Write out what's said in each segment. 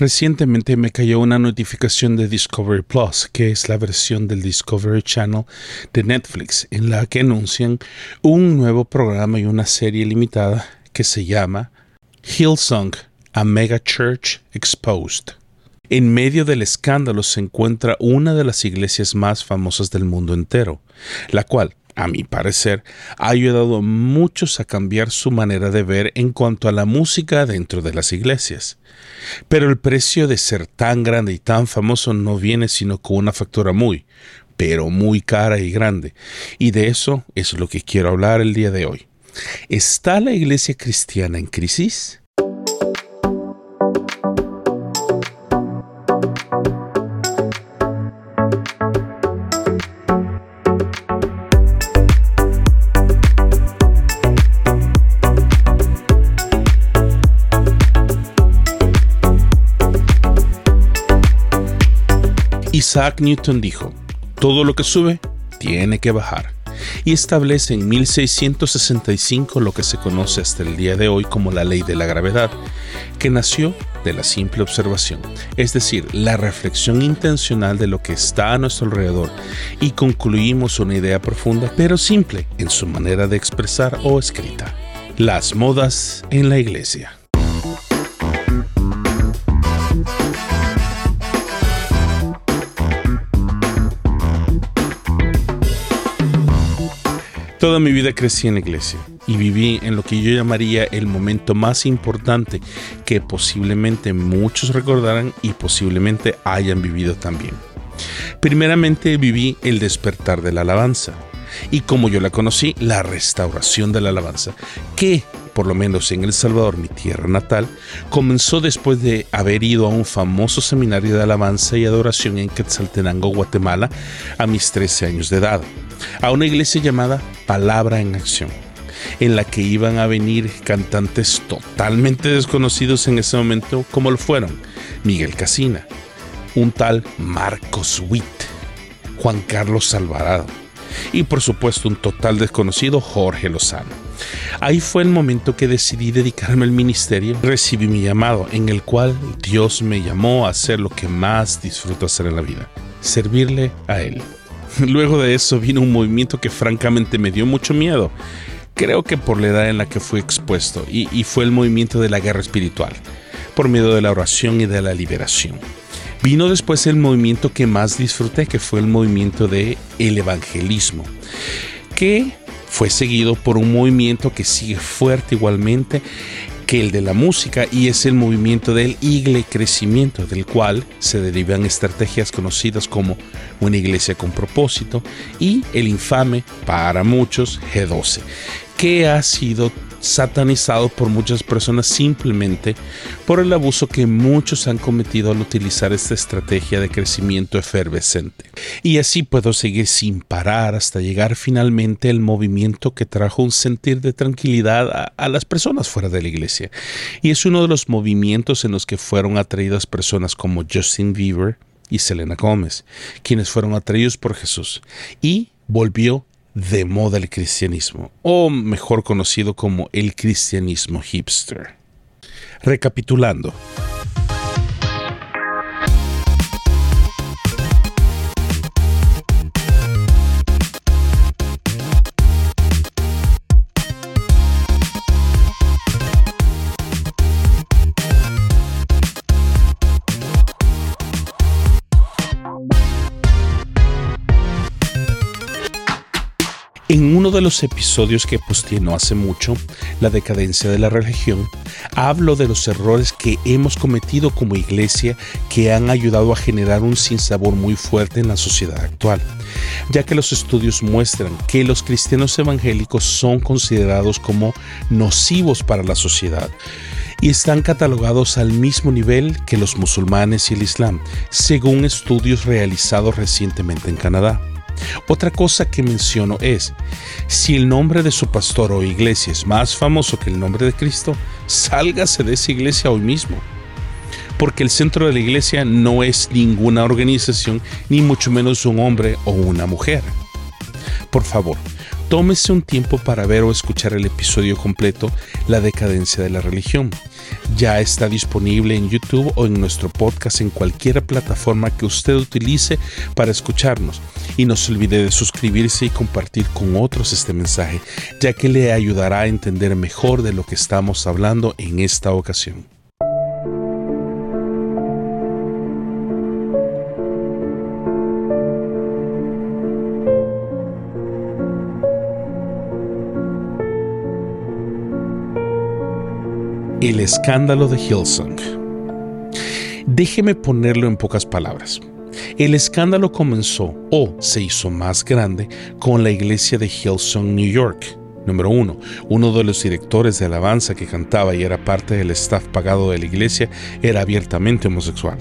Recientemente me cayó una notificación de Discovery Plus, que es la versión del Discovery Channel de Netflix, en la que anuncian un nuevo programa y una serie limitada que se llama Hillsong, a Mega Church Exposed. En medio del escándalo se encuentra una de las iglesias más famosas del mundo entero, la cual a mi parecer, ha ayudado a muchos a cambiar su manera de ver en cuanto a la música dentro de las iglesias. Pero el precio de ser tan grande y tan famoso no viene sino con una factura muy, pero muy cara y grande. Y de eso es lo que quiero hablar el día de hoy. ¿Está la iglesia cristiana en crisis? Isaac Newton dijo, todo lo que sube tiene que bajar, y establece en 1665 lo que se conoce hasta el día de hoy como la ley de la gravedad, que nació de la simple observación, es decir, la reflexión intencional de lo que está a nuestro alrededor, y concluimos una idea profunda pero simple en su manera de expresar o escrita. Las modas en la iglesia. Toda mi vida crecí en la iglesia y viví en lo que yo llamaría el momento más importante que posiblemente muchos recordarán y posiblemente hayan vivido también. Primeramente viví el despertar de la alabanza y como yo la conocí, la restauración de la alabanza, que por lo menos en El Salvador, mi tierra natal, comenzó después de haber ido a un famoso seminario de alabanza y adoración en Quetzaltenango, Guatemala, a mis 13 años de edad a una iglesia llamada Palabra en Acción, en la que iban a venir cantantes totalmente desconocidos en ese momento, como lo fueron Miguel Casina, un tal Marcos Witt, Juan Carlos Alvarado y por supuesto un total desconocido Jorge Lozano. Ahí fue el momento que decidí dedicarme al ministerio, recibí mi llamado en el cual Dios me llamó a hacer lo que más disfruto hacer en la vida, servirle a Él. Luego de eso vino un movimiento que francamente me dio mucho miedo. Creo que por la edad en la que fui expuesto, y, fue el movimiento de la guerra espiritual, por medio de la oración y de la liberación. Vino después el movimiento que más disfruté, que fue el movimiento de el evangelismo, que fue seguido por un movimiento que sigue fuerte igualmente que el de la música y es el movimiento del igle crecimiento, del cual se derivan estrategias conocidas como una iglesia con propósito y el infame, para muchos, G12, que ha sido satanizado por muchas personas simplemente por el abuso que muchos han cometido al utilizar esta estrategia de crecimiento efervescente. Y así puedo seguir sin parar hasta llegar finalmente al movimiento que trajo un sentir de tranquilidad a, a, las personas fuera de la iglesia. Y es uno de los movimientos en los que fueron atraídas personas como Justin Bieber y Selena Gómez, quienes fueron atraídos por Jesús. Y volvió de moda el cristianismo, o mejor conocido como el cristianismo hipster. Recapitulando, uno de los episodios que posteé no hace mucho, La decadencia de la religión, hablo de los errores que hemos cometido como iglesia que han ayudado a generar un sinsabor muy fuerte en la sociedad actual, ya que los estudios muestran que los cristianos evangélicos son considerados como nocivos para la sociedad y están catalogados al mismo nivel que los musulmanes y el islam, según estudios realizados recientemente en Canadá. Otra cosa que menciono es, si el nombre de su pastor o iglesia es más famoso que el nombre de Cristo, sálgase de esa iglesia hoy mismo. Porque el centro de la iglesia no es ninguna organización, ni mucho menos un hombre o una mujer. Por favor, tómese un tiempo para ver o escuchar el episodio completo La decadencia de la religión, Ya está disponible en YouTube o en nuestro podcast en cualquier plataforma que usted utilice para escucharnos. Y no se olvide de suscribirse y compartir con otros este mensaje, ya que le ayudará a entender mejor de lo que estamos hablando en esta ocasión. El escándalo de Hillsong. Déjeme ponerlo en pocas palabras. El escándalo comenzó o se hizo más grande con la iglesia de Hillsong, New York. Número uno, uno de los directores de alabanza que cantaba y era parte del staff pagado de la iglesia era abiertamente homosexual.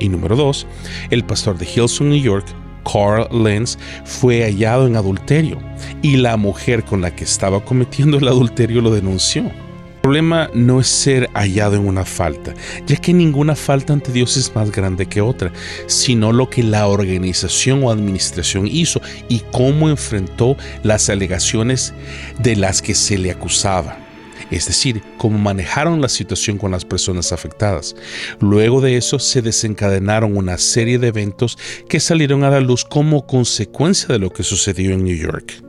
Y número dos, el pastor de Hillsong, New York, Carl Lenz, fue hallado en adulterio y la mujer con la que estaba cometiendo el adulterio lo denunció. El problema no es ser hallado en una falta, ya que ninguna falta ante Dios es más grande que otra, sino lo que la organización o administración hizo y cómo enfrentó las alegaciones de las que se le acusaba es decir, cómo manejaron la situación con las personas afectadas. Luego de eso se desencadenaron una serie de eventos que salieron a la luz como consecuencia de lo que sucedió en New York.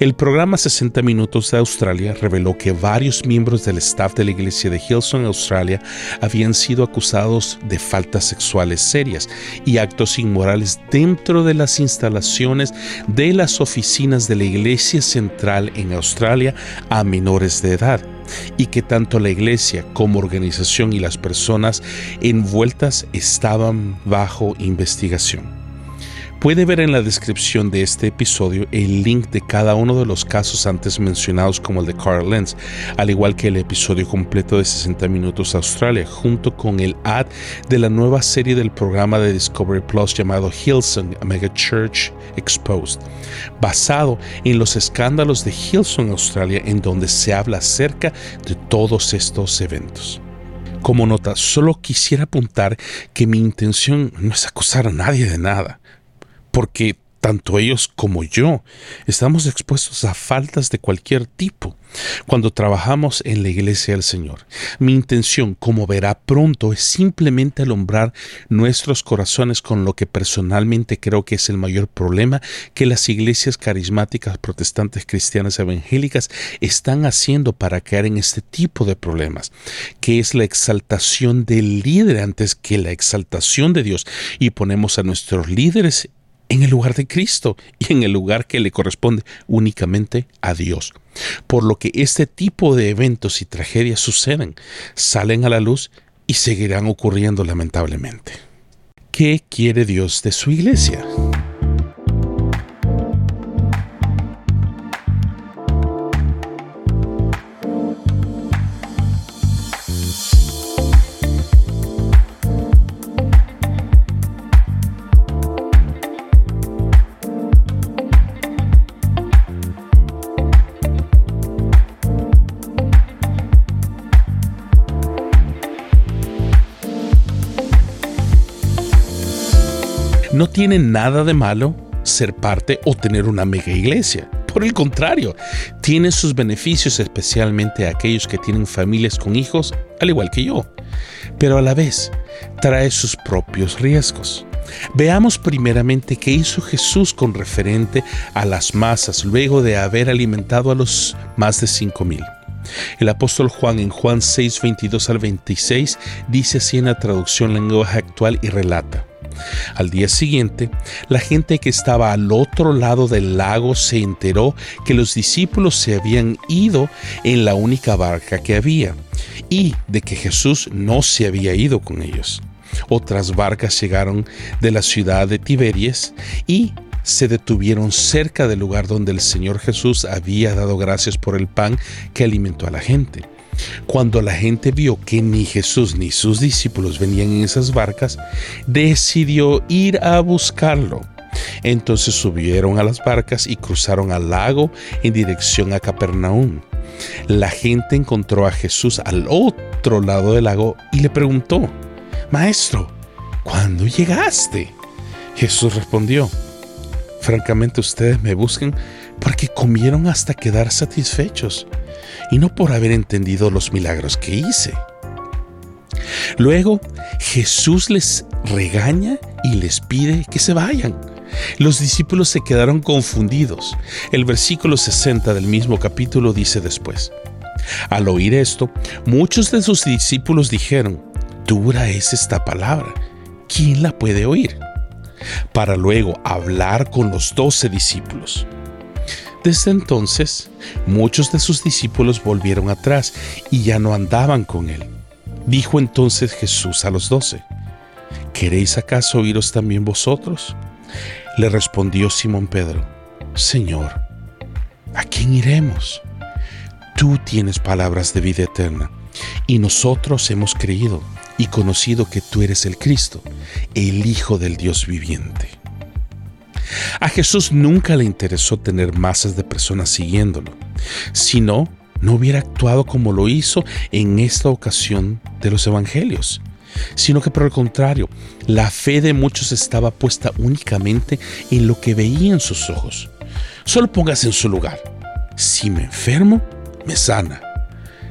El programa 60 Minutos de Australia reveló que varios miembros del staff de la iglesia de Hillsong, Australia, habían sido acusados de faltas sexuales serias y actos inmorales dentro de las instalaciones de las oficinas de la iglesia central en Australia a menores de edad y que tanto la iglesia como organización y las personas envueltas estaban bajo investigación. Puede ver en la descripción de este episodio el link de cada uno de los casos antes mencionados como el de Carl Lenz, al igual que el episodio completo de 60 Minutos Australia, junto con el ad de la nueva serie del programa de Discovery Plus llamado Hillsong, Mega Church Exposed, basado en los escándalos de Hillsong Australia en donde se habla acerca de todos estos eventos. Como nota, solo quisiera apuntar que mi intención no es acusar a nadie de nada porque tanto ellos como yo estamos expuestos a faltas de cualquier tipo cuando trabajamos en la iglesia del Señor. Mi intención, como verá pronto, es simplemente alumbrar nuestros corazones con lo que personalmente creo que es el mayor problema que las iglesias carismáticas protestantes cristianas evangélicas están haciendo para caer en este tipo de problemas, que es la exaltación del líder antes que la exaltación de Dios y ponemos a nuestros líderes en el lugar de Cristo y en el lugar que le corresponde únicamente a Dios. Por lo que este tipo de eventos y tragedias suceden, salen a la luz y seguirán ocurriendo lamentablemente. ¿Qué quiere Dios de su iglesia? No tiene nada de malo ser parte o tener una mega iglesia. Por el contrario, tiene sus beneficios especialmente a aquellos que tienen familias con hijos, al igual que yo. Pero a la vez, trae sus propios riesgos. Veamos primeramente qué hizo Jesús con referente a las masas luego de haber alimentado a los más de cinco mil. El apóstol Juan en Juan 6, 22 al 26 dice así en la traducción lenguaje actual y relata. Al día siguiente, la gente que estaba al otro lado del lago se enteró que los discípulos se habían ido en la única barca que había y de que Jesús no se había ido con ellos. Otras barcas llegaron de la ciudad de Tiberias y se detuvieron cerca del lugar donde el Señor Jesús había dado gracias por el pan que alimentó a la gente. Cuando la gente vio que ni Jesús ni sus discípulos venían en esas barcas, decidió ir a buscarlo. Entonces subieron a las barcas y cruzaron al lago en dirección a Capernaum. La gente encontró a Jesús al otro lado del lago y le preguntó, Maestro, ¿cuándo llegaste? Jesús respondió, Francamente ustedes me buscan porque comieron hasta quedar satisfechos y no por haber entendido los milagros que hice. Luego Jesús les regaña y les pide que se vayan. Los discípulos se quedaron confundidos. El versículo 60 del mismo capítulo dice después, al oír esto, muchos de sus discípulos dijeron, dura es esta palabra, ¿quién la puede oír? Para luego hablar con los doce discípulos. Desde entonces, muchos de sus discípulos volvieron atrás y ya no andaban con él. Dijo entonces Jesús a los doce, ¿queréis acaso oíros también vosotros? Le respondió Simón Pedro, Señor, ¿a quién iremos? Tú tienes palabras de vida eterna, y nosotros hemos creído y conocido que tú eres el Cristo, el Hijo del Dios viviente. A Jesús nunca le interesó tener masas de personas siguiéndolo, sino no hubiera actuado como lo hizo en esta ocasión de los evangelios, sino que por el contrario, la fe de muchos estaba puesta únicamente en lo que veían sus ojos. Solo póngase en su lugar. Si me enfermo, me sana.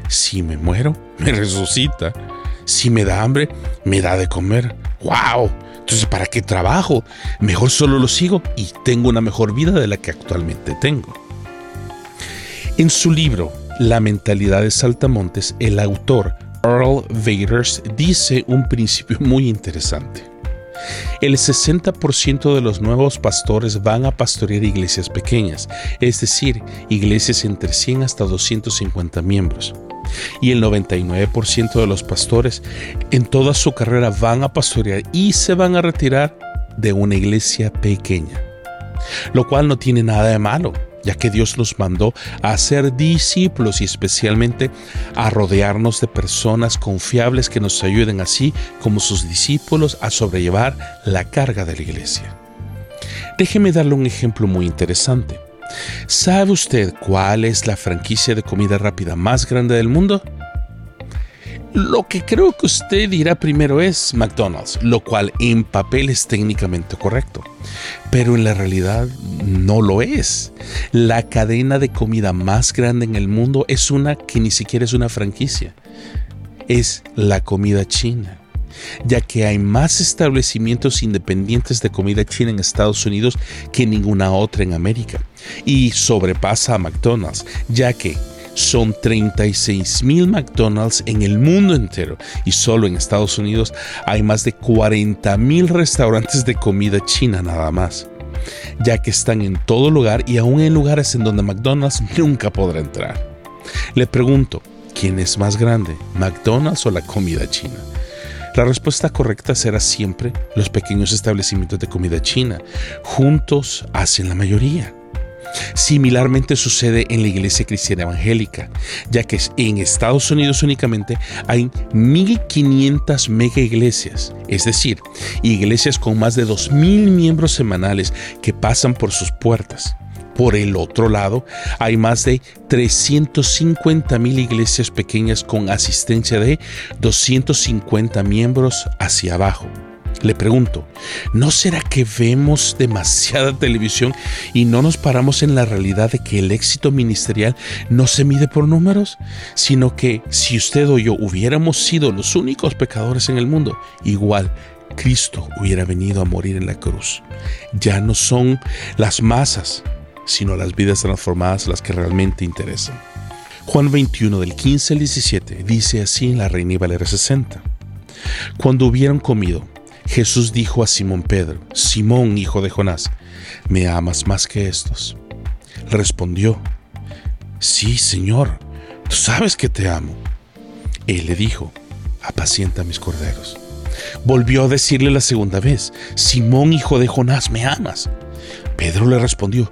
Si me muero, me resucita. Si me da hambre, me da de comer. ¡Wow! Entonces, ¿para qué trabajo? Mejor solo lo sigo y tengo una mejor vida de la que actualmente tengo. En su libro, La mentalidad de Saltamontes, el autor Earl Vaders dice un principio muy interesante. El 60% de los nuevos pastores van a pastorear iglesias pequeñas, es decir, iglesias entre 100 hasta 250 miembros. Y el 99% de los pastores en toda su carrera van a pastorear y se van a retirar de una iglesia pequeña. Lo cual no tiene nada de malo ya que Dios nos mandó a ser discípulos y especialmente a rodearnos de personas confiables que nos ayuden así como sus discípulos a sobrellevar la carga de la iglesia. Déjeme darle un ejemplo muy interesante. ¿Sabe usted cuál es la franquicia de comida rápida más grande del mundo? Lo que creo que usted dirá primero es McDonald's, lo cual en papel es técnicamente correcto, pero en la realidad no lo es. La cadena de comida más grande en el mundo es una que ni siquiera es una franquicia, es la comida china ya que hay más establecimientos independientes de comida china en Estados Unidos que ninguna otra en América, y sobrepasa a McDonald's, ya que son 36 mil McDonald's en el mundo entero y solo en Estados Unidos hay más de 40 mil restaurantes de comida china nada más, ya que están en todo lugar y aún en lugares en donde McDonald's nunca podrá entrar. Le pregunto, ¿quién es más grande, McDonald's o la comida china? La respuesta correcta será siempre los pequeños establecimientos de comida china. Juntos hacen la mayoría. Similarmente sucede en la iglesia cristiana evangélica, ya que en Estados Unidos únicamente hay 1.500 mega iglesias, es decir, iglesias con más de 2.000 miembros semanales que pasan por sus puertas. Por el otro lado, hay más de 350 mil iglesias pequeñas con asistencia de 250 miembros hacia abajo. Le pregunto, ¿no será que vemos demasiada televisión y no nos paramos en la realidad de que el éxito ministerial no se mide por números, sino que si usted o yo hubiéramos sido los únicos pecadores en el mundo, igual Cristo hubiera venido a morir en la cruz? Ya no son las masas, sino las vidas transformadas las que realmente interesan. Juan 21 del 15 al 17 dice así en la Reina Valera 60. Cuando hubieron comido, Jesús dijo a Simón Pedro, Simón, hijo de Jonás, ¿me amas más que estos? Respondió, Sí, Señor, tú sabes que te amo. Él le dijo, apacienta mis corderos. Volvió a decirle la segunda vez, Simón, hijo de Jonás, ¿me amas? Pedro le respondió,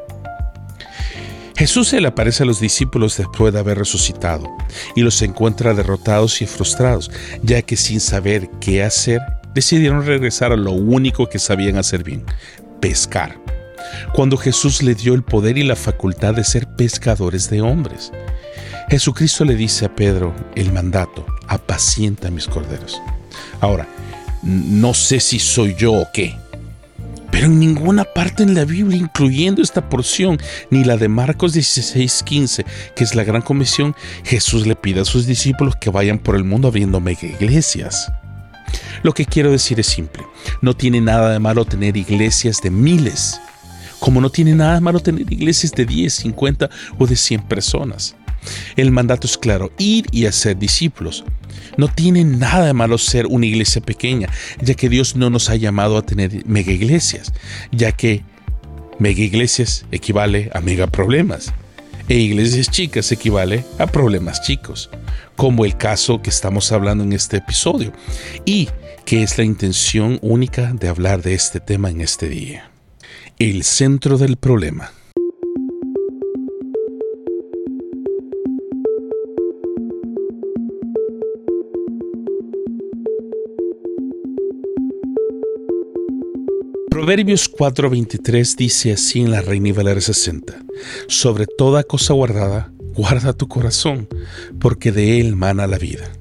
Jesús se le aparece a los discípulos después de haber resucitado y los encuentra derrotados y frustrados, ya que sin saber qué hacer, decidieron regresar a lo único que sabían hacer bien, pescar, cuando Jesús le dio el poder y la facultad de ser pescadores de hombres. Jesucristo le dice a Pedro el mandato, apacienta mis corderos. Ahora, no sé si soy yo o qué, pero en ninguna parte en la Biblia, incluyendo esta porción, ni la de Marcos 16:15, que es la gran comisión, Jesús le pide a sus discípulos que vayan por el mundo abriendo mega iglesias. Lo que quiero decir es simple, no tiene nada de malo tener iglesias de miles, como no tiene nada de malo tener iglesias de 10, 50 o de 100 personas. El mandato es claro, ir y hacer discípulos. No tiene nada de malo ser una iglesia pequeña, ya que Dios no nos ha llamado a tener mega iglesias, ya que mega iglesias equivale a mega problemas e iglesias chicas equivale a problemas chicos, como el caso que estamos hablando en este episodio y que es la intención única de hablar de este tema en este día. El centro del problema. Proverbios 4:23 dice así en la Reina Valera 60, sobre toda cosa guardada, guarda tu corazón, porque de él mana la vida.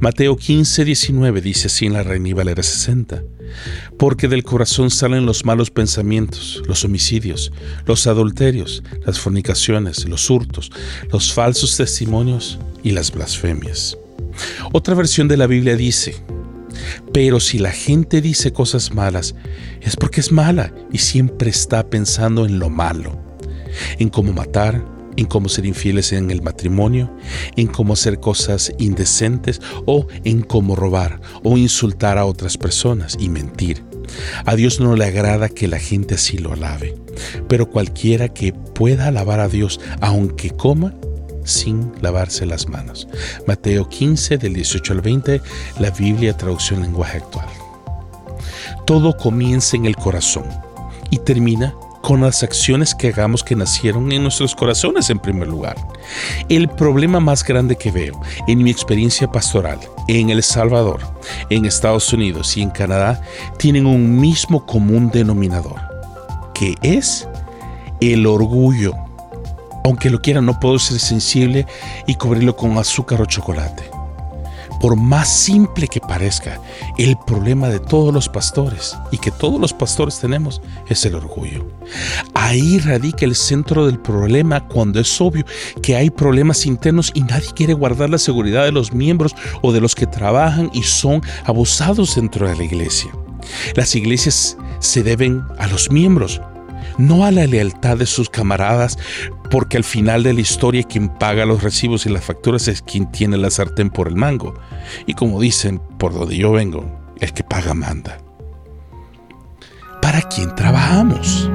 Mateo 15:19 dice así en la Reina Valera 60, porque del corazón salen los malos pensamientos, los homicidios, los adulterios, las fornicaciones, los hurtos, los falsos testimonios y las blasfemias. Otra versión de la Biblia dice, pero si la gente dice cosas malas, es porque es mala y siempre está pensando en lo malo, en cómo matar, en cómo ser infieles en el matrimonio, en cómo hacer cosas indecentes o en cómo robar o insultar a otras personas y mentir. A Dios no le agrada que la gente así lo alabe, pero cualquiera que pueda alabar a Dios aunque coma, sin lavarse las manos. Mateo 15 del 18 al 20, la Biblia traducción lenguaje actual. Todo comienza en el corazón y termina con las acciones que hagamos que nacieron en nuestros corazones en primer lugar. El problema más grande que veo en mi experiencia pastoral en El Salvador, en Estados Unidos y en Canadá tienen un mismo común denominador, que es el orgullo aunque lo quiera, no puedo ser sensible y cubrirlo con azúcar o chocolate. Por más simple que parezca, el problema de todos los pastores y que todos los pastores tenemos es el orgullo. Ahí radica el centro del problema cuando es obvio que hay problemas internos y nadie quiere guardar la seguridad de los miembros o de los que trabajan y son abusados dentro de la iglesia. Las iglesias se deben a los miembros, no a la lealtad de sus camaradas, porque al final de la historia quien paga los recibos y las facturas es quien tiene la sartén por el mango. Y como dicen, por donde yo vengo, el que paga manda. ¿Para quién trabajamos?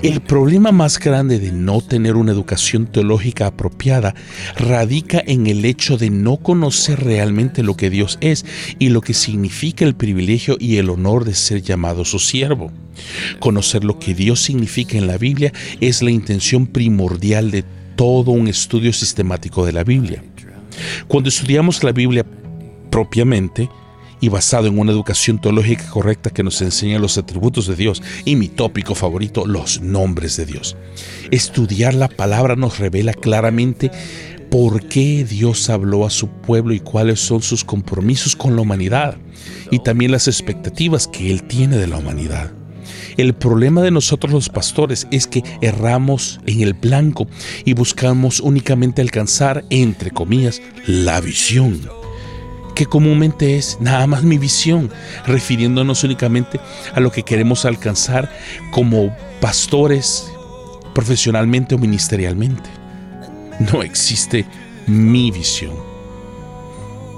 El problema más grande de no tener una educación teológica apropiada radica en el hecho de no conocer realmente lo que Dios es y lo que significa el privilegio y el honor de ser llamado su siervo. Conocer lo que Dios significa en la Biblia es la intención primordial de todo un estudio sistemático de la Biblia. Cuando estudiamos la Biblia propiamente, y basado en una educación teológica correcta que nos enseña los atributos de Dios y mi tópico favorito, los nombres de Dios. Estudiar la palabra nos revela claramente por qué Dios habló a su pueblo y cuáles son sus compromisos con la humanidad y también las expectativas que Él tiene de la humanidad. El problema de nosotros los pastores es que erramos en el blanco y buscamos únicamente alcanzar, entre comillas, la visión que comúnmente es nada más mi visión, refiriéndonos únicamente a lo que queremos alcanzar como pastores profesionalmente o ministerialmente. No existe mi visión.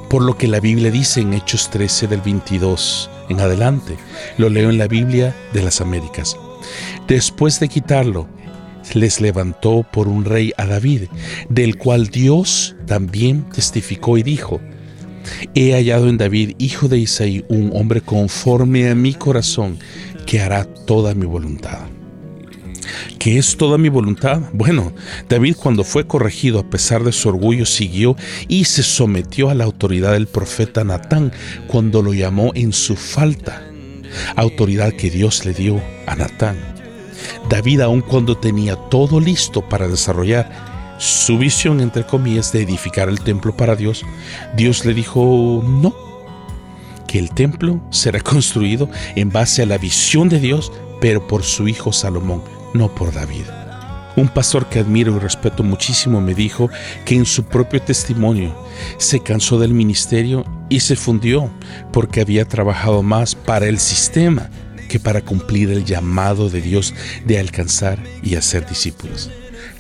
Por lo que la Biblia dice en Hechos 13 del 22 en adelante, lo leo en la Biblia de las Américas. Después de quitarlo, les levantó por un rey a David, del cual Dios también testificó y dijo, He hallado en David, hijo de Isaí, un hombre conforme a mi corazón, que hará toda mi voluntad. ¿Qué es toda mi voluntad? Bueno, David cuando fue corregido a pesar de su orgullo siguió y se sometió a la autoridad del profeta Natán cuando lo llamó en su falta, autoridad que Dios le dio a Natán. David aun cuando tenía todo listo para desarrollar su visión, entre comillas, de edificar el templo para Dios, Dios le dijo no, que el templo será construido en base a la visión de Dios, pero por su hijo Salomón, no por David. Un pastor que admiro y respeto muchísimo me dijo que en su propio testimonio se cansó del ministerio y se fundió porque había trabajado más para el sistema que para cumplir el llamado de Dios de alcanzar y hacer discípulos.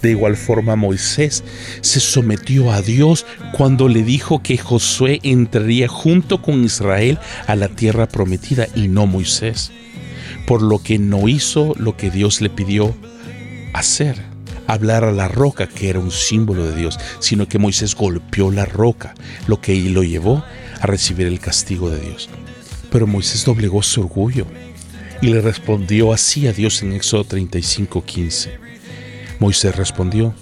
De igual forma Moisés se sometió a Dios cuando le dijo que Josué entraría junto con Israel a la tierra prometida y no Moisés, por lo que no hizo lo que Dios le pidió hacer, hablar a la roca que era un símbolo de Dios, sino que Moisés golpeó la roca, lo que lo llevó a recibir el castigo de Dios. Pero Moisés doblegó su orgullo y le respondió así a Dios en Éxodo 35:15. Moisés respondió,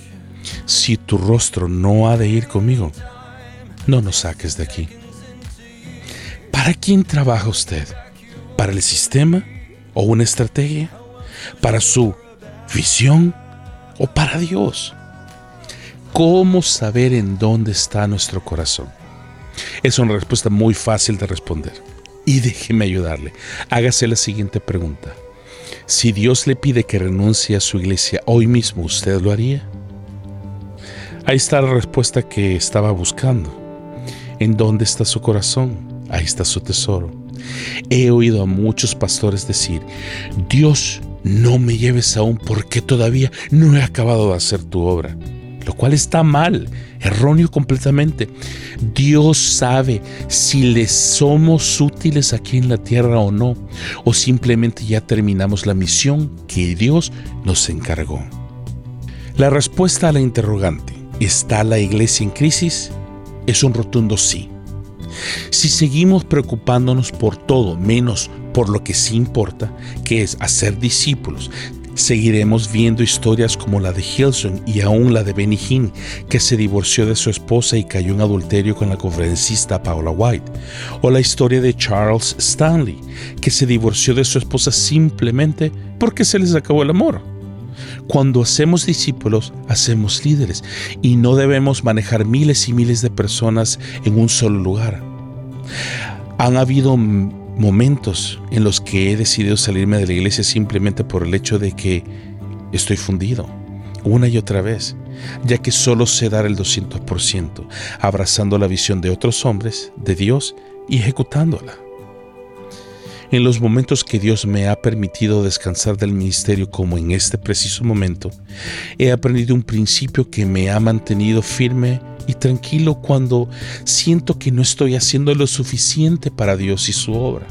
si tu rostro no ha de ir conmigo, no nos saques de aquí. ¿Para quién trabaja usted? ¿Para el sistema o una estrategia? ¿Para su visión o para Dios? ¿Cómo saber en dónde está nuestro corazón? Es una respuesta muy fácil de responder. Y déjeme ayudarle. Hágase la siguiente pregunta. Si Dios le pide que renuncie a su iglesia hoy mismo, ¿usted lo haría? Ahí está la respuesta que estaba buscando. ¿En dónde está su corazón? Ahí está su tesoro. He oído a muchos pastores decir, Dios, no me lleves aún porque todavía no he acabado de hacer tu obra lo cual está mal, erróneo completamente. Dios sabe si le somos útiles aquí en la tierra o no, o simplemente ya terminamos la misión que Dios nos encargó. La respuesta a la interrogante, ¿está la iglesia en crisis? Es un rotundo sí. Si seguimos preocupándonos por todo menos por lo que sí importa, que es hacer discípulos, Seguiremos viendo historias como la de Hilson y aún la de Benny Hinn, que se divorció de su esposa y cayó en adulterio con la conferencista Paula White, o la historia de Charles Stanley, que se divorció de su esposa simplemente porque se les acabó el amor. Cuando hacemos discípulos, hacemos líderes y no debemos manejar miles y miles de personas en un solo lugar. Han habido momentos en los que he decidido salirme de la iglesia simplemente por el hecho de que estoy fundido una y otra vez, ya que solo sé dar el 200%, abrazando la visión de otros hombres, de Dios y ejecutándola. En los momentos que Dios me ha permitido descansar del ministerio como en este preciso momento, he aprendido un principio que me ha mantenido firme y tranquilo cuando siento que no estoy haciendo lo suficiente para Dios y su obra.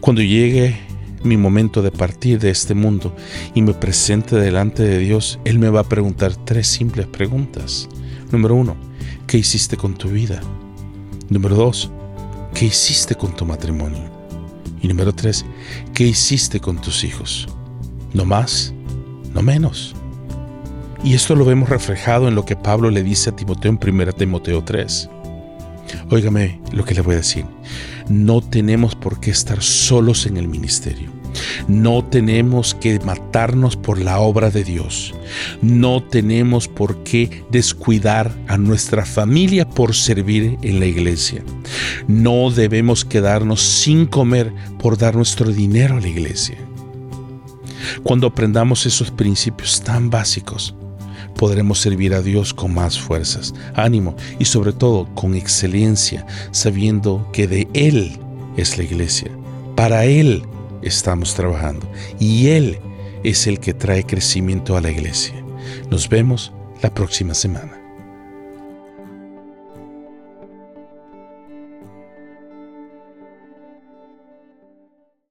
Cuando llegue mi momento de partir de este mundo y me presente delante de Dios, Él me va a preguntar tres simples preguntas. Número uno, ¿qué hiciste con tu vida? Número dos, ¿qué hiciste con tu matrimonio? Y número tres, ¿qué hiciste con tus hijos? No más, no menos. Y esto lo vemos reflejado en lo que Pablo le dice a Timoteo en 1 Timoteo 3. Óigame lo que le voy a decir. No tenemos por qué estar solos en el ministerio. No tenemos que matarnos por la obra de Dios. No tenemos por qué descuidar a nuestra familia por servir en la iglesia. No debemos quedarnos sin comer por dar nuestro dinero a la iglesia. Cuando aprendamos esos principios tan básicos, podremos servir a Dios con más fuerzas, ánimo y sobre todo con excelencia, sabiendo que de Él es la iglesia. Para Él estamos trabajando y Él es el que trae crecimiento a la iglesia. Nos vemos la próxima semana.